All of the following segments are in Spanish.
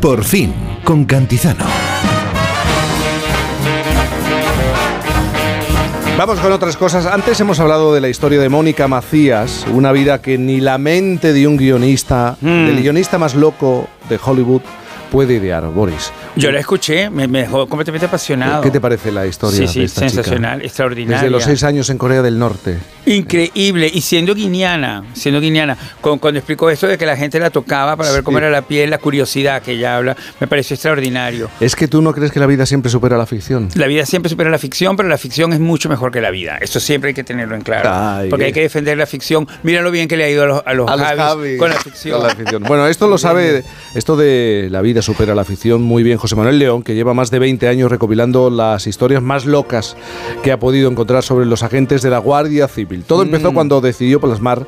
Por fin, con Cantizano. Vamos con otras cosas. Antes hemos hablado de la historia de Mónica Macías, una vida que ni la mente de un guionista, Mm. del guionista más loco de Hollywood, puede idear, Boris. Yo la escuché, me, me dejó completamente apasionado. ¿Qué te parece la historia Sí, sí, de esta chica? sensacional, extraordinaria. Desde los seis años en Corea del Norte. Increíble. Y siendo guineana, siendo guineana, con- cuando explicó esto de que la gente la tocaba para ver cómo Sí. era la piel, la curiosidad que ella habla, me pareció extraordinario. ¿Es que tú no crees que la vida siempre supera la ficción? La vida siempre supera la ficción, pero la ficción es mucho mejor que la vida. Eso siempre hay que tenerlo en claro. Ay, porque hay que defender la ficción. Mira lo bien que le ha ido a los, a los, A los Javis Javis, con la con la ficción. Bueno, esto lo sabe, esto de la vida supera la ficción muy bien José Manuel León, que lleva más de 20 años recopilando las historias más locas que ha podido encontrar sobre los agentes de la Guardia Civil. Todo Mm. empezó cuando decidió plasmar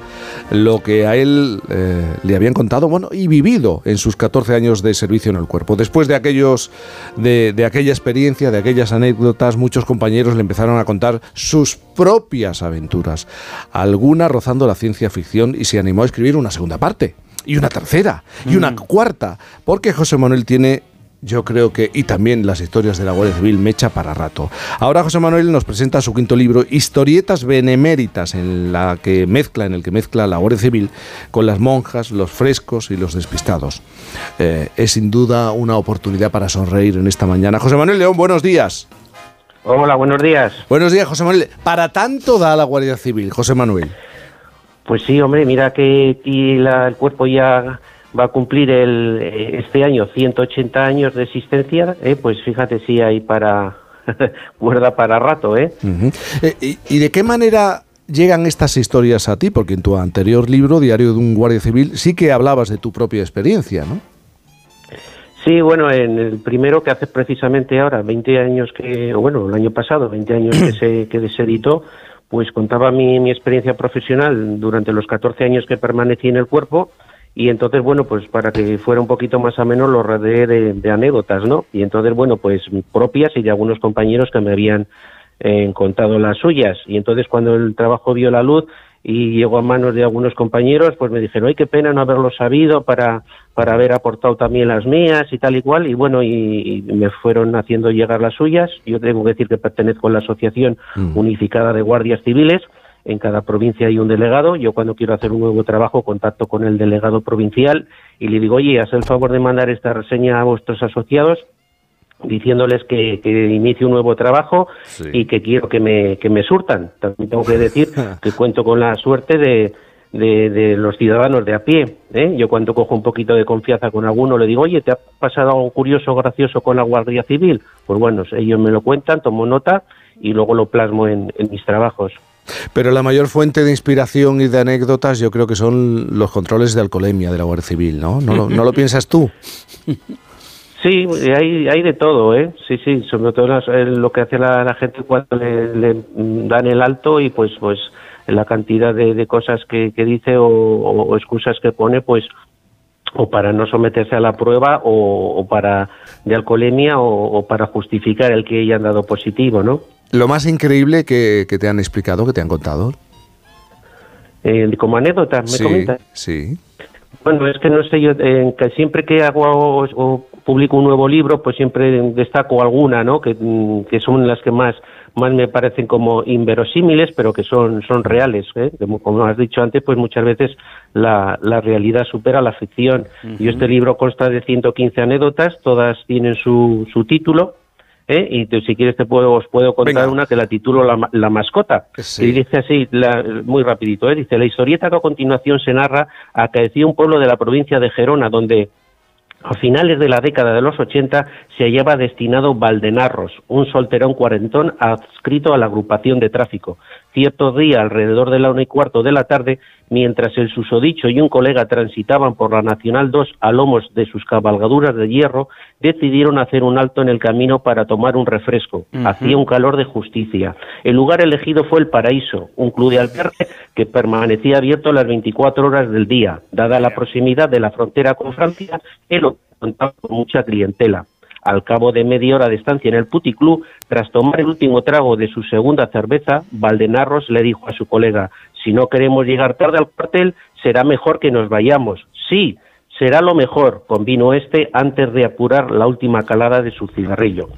lo que a él eh, le habían contado, bueno, y vivido en sus 14 años de servicio en el cuerpo. Después de aquellos, de, de aquella experiencia, de aquellas anécdotas, muchos compañeros le empezaron a contar sus propias aventuras, algunas rozando la ciencia ficción y se animó a escribir una segunda parte y una tercera y una cuarta, porque José Manuel tiene yo creo que, y también las historias de la Guardia Civil, mecha para rato. Ahora José Manuel nos presenta su quinto libro, Historietas Beneméritas, en, la que mezcla, en el que mezcla la Guardia Civil con las monjas, los frescos y los despistados. Eh, es sin duda una oportunidad para sonreír en esta mañana. José Manuel León, buenos días. Hola, buenos días. Buenos días, José Manuel. Para tanto da la Guardia Civil, José Manuel. Pues sí, hombre, mira que la- el cuerpo ya va a cumplir el, eh, este año 180 años de existencia, eh, pues fíjate si hay para cuerda para rato, ¿eh? Eh, y, y de qué manera llegan estas historias a ti? Porque en tu anterior libro, Diario de un Guardia Civil, sí que hablabas de tu propia experiencia, ¿no? Sí, bueno, en el primero que hace precisamente ahora, 20 años que, bueno, el año pasado, 20 años que se, que se editó, pues contaba mi, mi experiencia profesional durante los 14 años que permanecí en el cuerpo y entonces, bueno, pues para que fuera un poquito más ameno lo rodeé de, anécdotas, ¿no? Y entonces, bueno, pues propias y de algunos compañeros que me habían eh, contado las suyas. Y entonces cuando el trabajo vio la luz y llegó a manos de algunos compañeros, pues me dijeron, ay, qué pena no haberlo sabido para, para haber aportado también las mías y tal y cual. Y bueno, y, y me fueron haciendo llegar las suyas. Yo tengo que decir que pertenezco a la Asociación Mm. Unificada de Guardias Civiles. En cada provincia hay un delegado. Yo cuando quiero hacer un nuevo trabajo contacto con el delegado provincial y le digo, oye, haz el favor de mandar esta reseña a vuestros asociados diciéndoles que, que inicie un nuevo trabajo Sí. y que quiero que me, que me surtan. También tengo que decir que cuento con la suerte de, de, de los ciudadanos de a pie. ¿eh? Yo cuando cojo un poquito de confianza con alguno le digo, oye, ¿te ha pasado algo curioso, gracioso con la Guardia Civil? Pues bueno, ellos me lo cuentan, tomo nota y luego lo plasmo en, en mis trabajos. Pero la mayor fuente de inspiración y de anécdotas yo creo que son los controles de alcoholemia de la Guardia Civil, ¿no? ¿No lo, no lo piensas tú? Sí, hay, hay de todo, ¿eh? Sí, sí, sobre todo las- eh, lo que hace la, la gente cuando le, le, dan el alto y pues pues la cantidad de, de cosas que, que dice o, o- o excusas que pone, pues o para no someterse a la prueba o, o para de alcoholemia o, o para justificar el que hayan dado positivo, ¿no? Lo más increíble que, que te han explicado, que te han contado. Eh, como anécdota, me sí, comentas. sí. Bueno, es que no sé, yo eh, que siempre que hago o, o publico un nuevo libro, pues siempre destaco alguna, ¿no? Que, mm, que son las que más más me parecen como inverosímiles, pero que son son reales. ¿eh? Como, como has dicho antes, pues muchas veces la, la realidad supera la ficción. Y este libro consta de 115 anécdotas, todas tienen su, su título. ¿Eh? Y te- si quieres te puedo, os puedo contar Venga. una que la titulo La, la mascota. Sí. Y dice así, la- muy rapidito, ¿eh? dice, la historieta que a continuación se narra acaeció un pueblo de la provincia de Gerona, donde a finales de la década de los 80 se hallaba destinado Valdenarros, un solterón cuarentón adscrito a la agrupación de tráfico. Cierto día, alrededor de la una y cuarto de la tarde, mientras el susodicho y un colega transitaban por la Nacional 2 a lomos de sus cabalgaduras de hierro, decidieron hacer un alto en el camino para tomar un refresco. Hacía un calor de justicia. El lugar elegido fue el Paraíso, un club de albergue que permanecía abierto las 24 horas del día. Dada la proximidad de la frontera con Francia, el hotel contaba con mucha clientela. Al cabo de media hora de estancia en el puticlub, tras tomar el último trago de su segunda cerveza, Valdenarros le dijo a su colega, si no queremos llegar tarde al cuartel, será mejor que nos vayamos. Sí, Será lo mejor, convino este antes de apurar la última calada de su cigarrillo.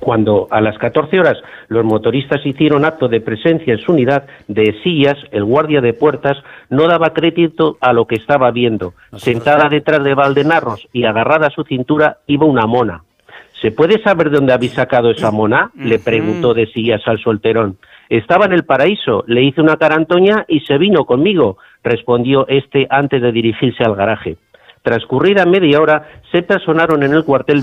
Cuando a las 14 horas los motoristas hicieron acto de presencia en su unidad de sillas, el guardia de puertas no daba crédito a lo que estaba viendo. Sentada detrás de Valdenarros y agarrada a su cintura iba una mona. ¿Se puede saber de dónde habéis sacado esa mona? le preguntó de sillas al solterón. Estaba en el paraíso, le hice una carantoña y se vino conmigo, respondió este antes de dirigirse al garaje. Transcurrida media hora, se personaron en el cuartel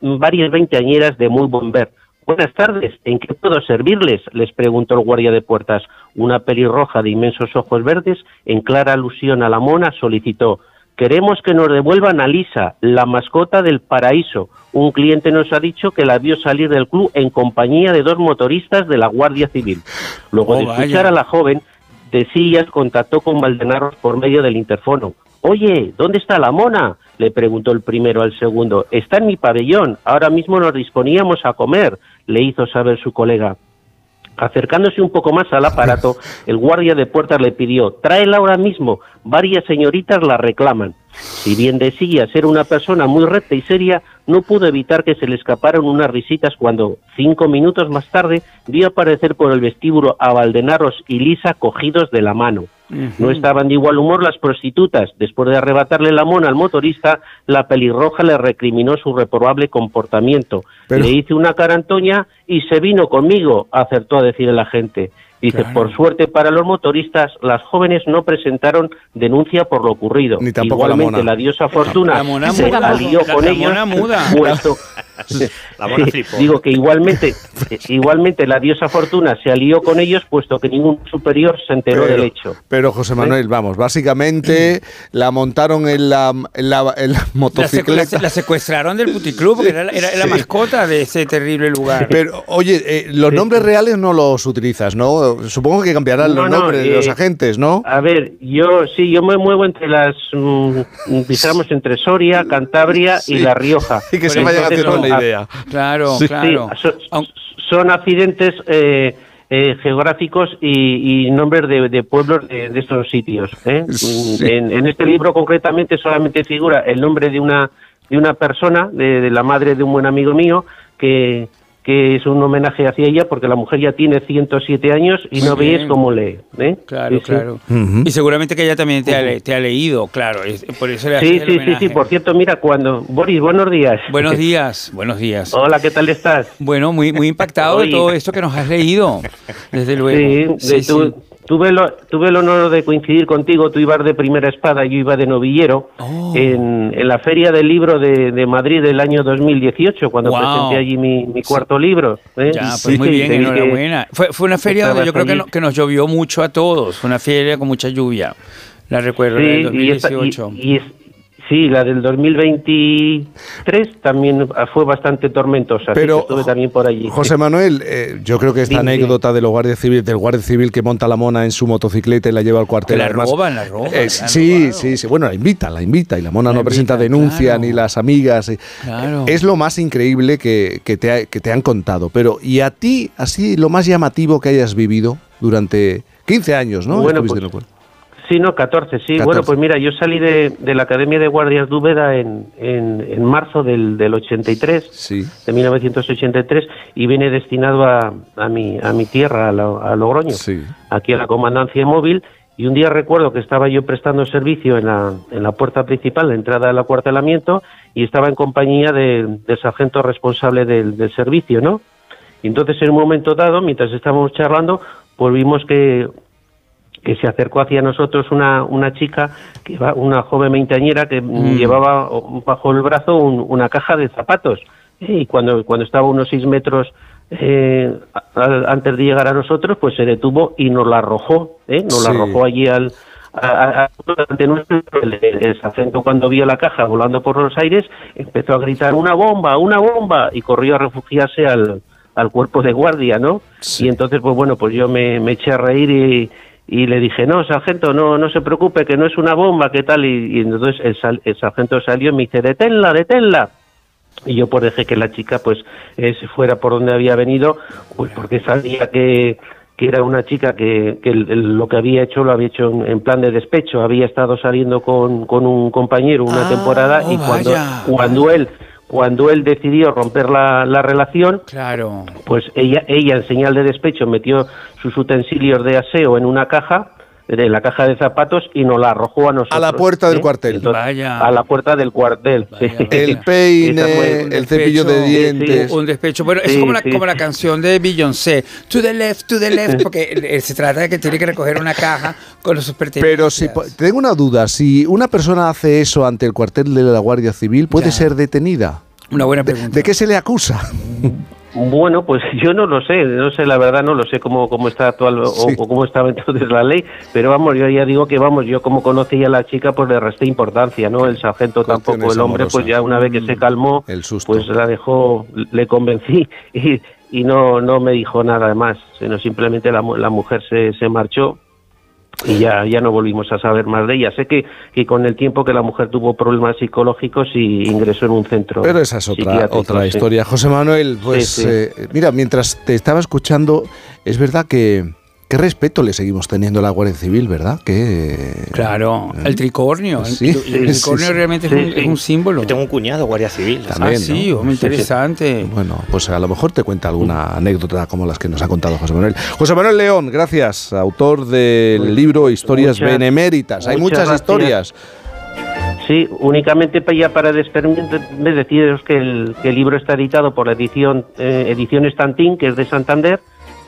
varias veinteañeras de muy buen ver. Buenas tardes, ¿en qué puedo servirles? les preguntó el guardia de puertas. Una pelirroja de inmensos ojos verdes, en clara alusión a la mona, solicitó Queremos que nos devuelvan a Lisa, la mascota del paraíso. Un cliente nos ha dicho que la vio salir del club en compañía de dos motoristas de la Guardia Civil. Luego de oh, escuchar a la joven, de sillas contactó con Valdenarros por medio del interfono. Oye, ¿dónde está la mona? le preguntó el primero al segundo. Está en mi pabellón. Ahora mismo nos disponíamos a comer, le hizo saber su colega. Acercándose un poco más al aparato, el guardia de puertas le pidió, tráela ahora mismo, varias señoritas la reclaman. Si bien decía ser una persona muy recta y seria, no pudo evitar que se le escaparan unas risitas cuando, cinco minutos más tarde, vio aparecer por el vestíbulo a Valdenarros y Lisa cogidos de la mano. No estaban de igual humor las prostitutas. Después de arrebatarle la mona al motorista, la pelirroja le recriminó su reprobable comportamiento. Le hice una carantoña y se vino conmigo, acertó a decir el agente. Dice, por suerte para los motoristas, las jóvenes no presentaron denuncia por lo ocurrido. Ni Igualmente, la, diosa Fortuna se alió con ellos. La mona digo que igualmente, igualmente la diosa Fortuna se alió con ellos, puesto que ningún superior se enteró del hecho. Pero José Manuel, vamos, básicamente la montaron en la, en la, motocicleta. La, secuestraron del puticlub, porque era, era, la mascota de ese terrible lugar. Pero, oye, eh, los nombres reales no los utilizas, ¿no? supongo que cambiarán los nombres de los eh, agentes, ¿no? A ver, yo sí, yo me muevo entre las, mm, entre Soria, Cantabria y La Rioja. Y que se vaya haciendo la idea. Claro, claro. son, accidentes... Eh, eh, geográficos y, nombres de, pueblos de, estos sitios. Mm, en, este libro concretamente solamente figura el nombre de una de una persona, de, la madre de un buen amigo mío, que, que es un homenaje hacia ella porque la mujer ya tiene 107 años y no veis cómo lee. ¿eh? Claro, claro. Y seguramente que ella también te, ha, te ha leído, claro. por eso le sí, sí, sí, sí. Por cierto, mira, cuando... Boris, buenos días. Buenos días, buenos días. Hola, ¿qué tal estás? Bueno, muy, muy impactado de todo esto que nos has leído, desde luego. Sí, sí, Tuve, tuve el honor de coincidir contigo, tú ibas de primera espada, yo iba de novillero, oh. en, la Feria del Libro de, Madrid del año 2018, cuando presenté allí mi, cuarto libro. ¿eh? Ya, pues muy bien, enhorabuena. Fue, fue una feria donde yo creo que, que, nos llovió mucho a todos, fue una feria con mucha lluvia, la recuerdo, en el 2018. y, Sí, la del 2023 también fue bastante tormentosa. Pero estuve también por allí. José Manuel, eh, yo creo que esta anécdota de los guardias civiles, del guardia civil que monta la mona en su motocicleta y la lleva al cuartel. la roban, la roban. Eh, sí, sí, sí. Bueno, la invita, la invita y la mona no presenta denuncia ni las amigas. Eh, es lo más increíble que, que, te que te han contado. Pero, ¿y a ti, así, lo más llamativo que hayas vivido durante 15 años, ¿no? Bueno, Sí, no, 14, sí. Bueno, pues mira, yo salí de, la Academia de Guardias Dúbeda en, en, marzo del, del 83, sí. de 1983, y vine destinado a, a, mi, a mi tierra, a, Logroño, aquí a la comandancia móvil, y un día recuerdo que estaba yo prestando servicio en la, en la puerta principal, la entrada del acuartelamiento, y estaba en compañía del sargento responsable del, del servicio, ¿no? Y entonces en un momento dado, mientras estábamos charlando, pues vimos que que se acercó hacia nosotros una, una chica, que va, una joven veinteañera que mm. llevaba bajo el brazo una caja de zapatos. Y cuando, cuando estaba a unos seis metros eh, antes de llegar a nosotros, pues se detuvo y nos la arrojó, ¿eh? nos la arrojó allí al, ante nuestro, el, el, cuando vio la caja volando por los aires empezó a gritar una bomba, una bomba y corrió a refugiarse al, al cuerpo de guardia, ¿no? Y entonces, pues bueno, pues yo me, me eché a reír y, y le dije, no, sargento, no, no se preocupe, que no es una bomba, ¿qué tal? Y, entonces el, sargento salió y me dice, deténla, deténla. Y yo pues dejé que la chica pues eh, se fuera por donde había venido, pues porque sabía que, que era una chica que, que lo que había hecho lo había hecho en, plan de despecho, había estado saliendo con, con un compañero una ah, temporada y oh, cuando, cuando él cuando él decidió romper la, la, relación, claro. pues ella, ella en señal de despecho metió sus utensilios de aseo en una caja de la caja de zapatos y nos la arrojó a nosotros. A la puerta del ¿eh? cuartel. A la puerta del cuartel. El peine, el cepillo de dientes. Un despecho. Bueno, es como la, como la canción de Beyoncé. To the left, to the left, porque se trata de que tiene que recoger una caja con los pertenencias. Pero si tengo una duda, si una persona hace eso ante el cuartel de la Guardia Civil, ¿puede ser detenida? Una buena pregunta. ¿De qué se le acusa? Bueno, pues yo no lo sé, no sé, la verdad no lo sé cómo, cómo está actual o, cómo estaba entonces la ley, pero vamos, yo ya digo que vamos, yo como conocía a la chica, pues le resté importancia, ¿no? El sargento tampoco, el hombre, pues ya una vez que se calmó, pues la dejó, le convencí y, y no, no me dijo nada más, sino simplemente la, la mujer se, se marchó y ya, ya no volvimos a saber más de ella. Sé que, que con el tiempo que la mujer tuvo problemas psicológicos y ingresó en un centro. Pero esa es otra, otra historia. José Manuel, pues eh, mira, mientras te estaba escuchando, es verdad que qué respeto le seguimos teniendo a la Guardia Civil, ¿verdad? Que, claro, ¿eh? el tricornio. el, tricornio realmente es un, símbolo. Yo tengo un cuñado Guardia Civil. También, ah, sí, muy interesante. Bueno, pues a lo mejor te cuenta alguna anécdota como las que nos ha contado José Manuel. José Manuel León, gracias, autor del libro Historias Beneméritas. Hay muchas, historias. Sí, únicamente ya para despedirme deciros que el, que el libro está editado por la edición eh, Edición Estantín, que es de Santander,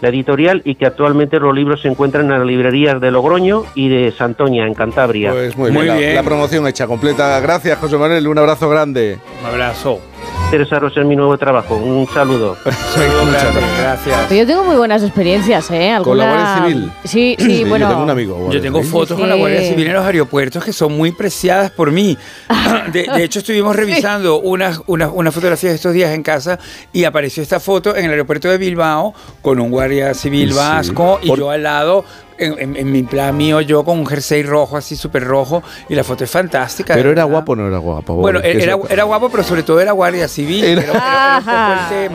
la editorial, y que actualmente los libros se encuentran en las librerías de Logroño y de Santoña, en Cantabria. Pues muy, bien, La, promoción hecha completa. Gracias, José Manuel, un abrazo grande. Un abrazo interesaros en mi nuevo trabajo. Un saludo. gracias. Yo tengo muy buenas experiencias, ¿eh? ¿Con la Guardia Civil? Sí, sí, bueno. Yo tengo un amigo. Yo tengo fotos con la Guardia Civil en los aeropuertos que son muy preciadas por mí. De, hecho, estuvimos revisando unas una, una fotografías de estos días en casa y apareció esta foto en el aeropuerto de Bilbao con un Guardia Civil vasco y yo al lado en, mi plan mío, yo con un jersey rojo, así súper rojo, y la foto es fantástica. Pero era guapo o no era guapo. Bueno, era, era, guapo, pero sobre todo era guardia civil. Era,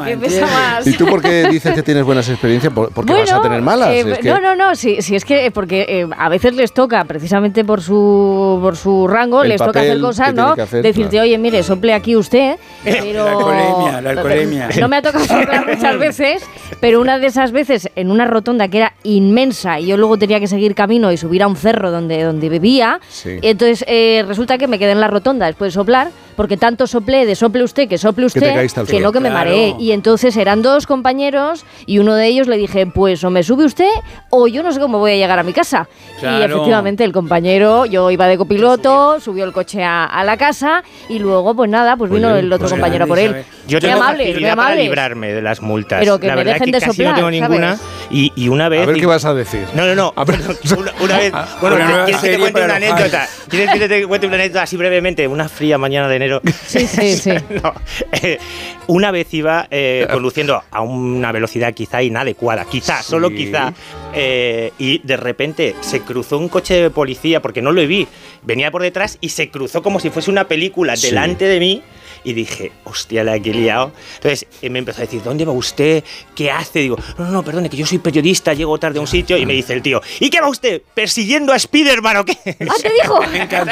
el tema. ¿Y tú por qué dices que tienes buenas experiencias? ¿Por, qué vas a tener malas? Eh, no, no, no, sí, sí, es que eh, porque eh, a veces les toca, precisamente por su, por su rango, les toca hacer cosas, ¿no? Decirte, oye, mire, sople aquí usted, pero... La alcoholemia, la alcoholemia. No me ha tocado soplar muchas veces, pero una de esas veces en una rotonda que era inmensa y yo luego tenía que seguir camino y subir a un cerro donde, donde vivía. Y entonces eh, resulta que me quedé en la rotonda después de soplar, porque tanto soplé de sople usted que sople usted, que, no que me mareé. Y entonces eran dos compañeros y uno de ellos le dije, pues o me sube usted o yo no sé cómo voy a llegar a mi casa. Y efectivamente el compañero, yo iba de copiloto, subió el coche a, la casa y luego pues nada, pues vino el otro compañero por él. Yo tengo amable, facilidad para librarme de las multas. Pero que la me verdad dejen que de casi soplar, no tengo ninguna. Y, y, una vez... A ver qué vas a decir. No, no, no. Una, una, vez... Bueno, ¿quieres que te cuente una anécdota? ¿Quieres que te cuente una anécdota así brevemente? Una fría mañana de enero. Sí, sí, sí. no, eh, una vez iba eh, conduciendo a una velocidad quizá inadecuada, quizá, sí. solo quizá, eh, y de repente se cruzó un coche de policía, porque no lo vi, venía por detrás y se cruzó como si fuese una película sí. delante de mí y dije, hostia, la que he liado. Entonces eh, me empezó a decir, ¿dónde va usted? ¿Qué hace? Digo, no, no, no, perdone, que yo soy periodista, llego tarde a un sitio y me dice el tío, ¿y qué va usted? ¿Persiguiendo a Spiderman o qué? ¿Ah, te dijo? me encantó.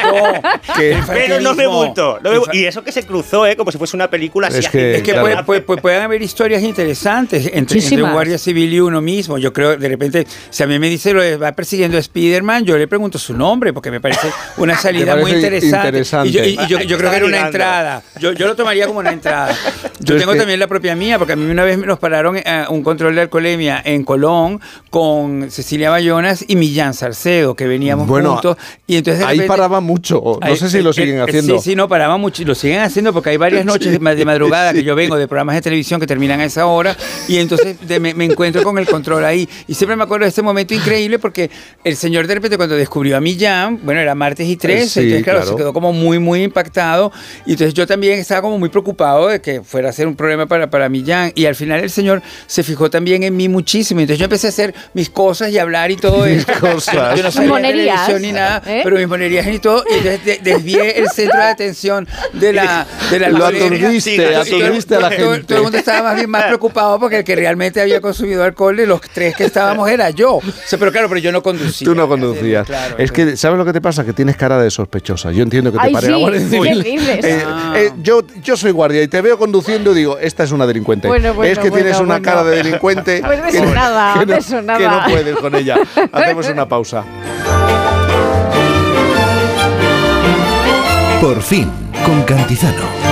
Pero no me multó. y eso que se cruzó, ¿eh? Como si fuese una película es Que, es que puede, puede, pueden haber historias interesantes entre, entre, un guardia civil y uno mismo. Yo creo, de repente, si a mí me dice lo de va persiguiendo a Spiderman, yo le pregunto su nombre porque me parece una salida muy interesante. interesante. Y, yo, y yo, yo, creo que era una entrada. Yo, yo lo tomaría como una entrada. Yo tengo también la propia mía, porque a mí una vez nos pararon eh, un control de alcoholemia en Colón con Cecilia Bayonas y Millán Salcedo, que veníamos juntos. Y entonces ahí paraba mucho. No sé si lo siguen haciendo. Sí, sí, no, paraba mucho. Lo siguen haciendo porque hay varias noches de madrugada que yo vengo de programas de televisión que terminan a esa hora y entonces me, me, encuentro con el control ahí. Y siempre me acuerdo de este momento increíble porque el señor de repente cuando descubrió a Millán, bueno, era martes y tres, sí, entonces claro, claro, se quedó como muy, muy impactado. Y entonces yo también estaba como muy preocupado de que fuera a ser un problema para, para Millán. Y al final el señor se fijó también en mí muchísimo. Entonces yo empecé a hacer mis cosas y hablar y todo eso. cosas. Yo no sabía televisión ni nada, ¿Eh? pero mis monerías y todo. Y entonces desvié el centro de atención de la, de la Lo aturdiste, aturdiste a la todo- gente. Todo el mundo estaba más bien más preocupado porque el que realmente había consumido alcohol de los tres que estábamos era yo. O sea, pero claro, pero yo no conducía. Tú no conducías. Claro, es que, ¿sabes lo que te pasa? Que tienes cara de sospechosa. Yo entiendo que te Ay, pare sí. Eh, Ah. eh, yo, yo soy guardia y te veo conduciendo y digo, esta es una delincuente. Bueno, bueno, es que bueno, tienes una bueno. cara de delincuente Pues no, que no puedes con ella. Hacemos una pausa. Por fin, con Cantizano.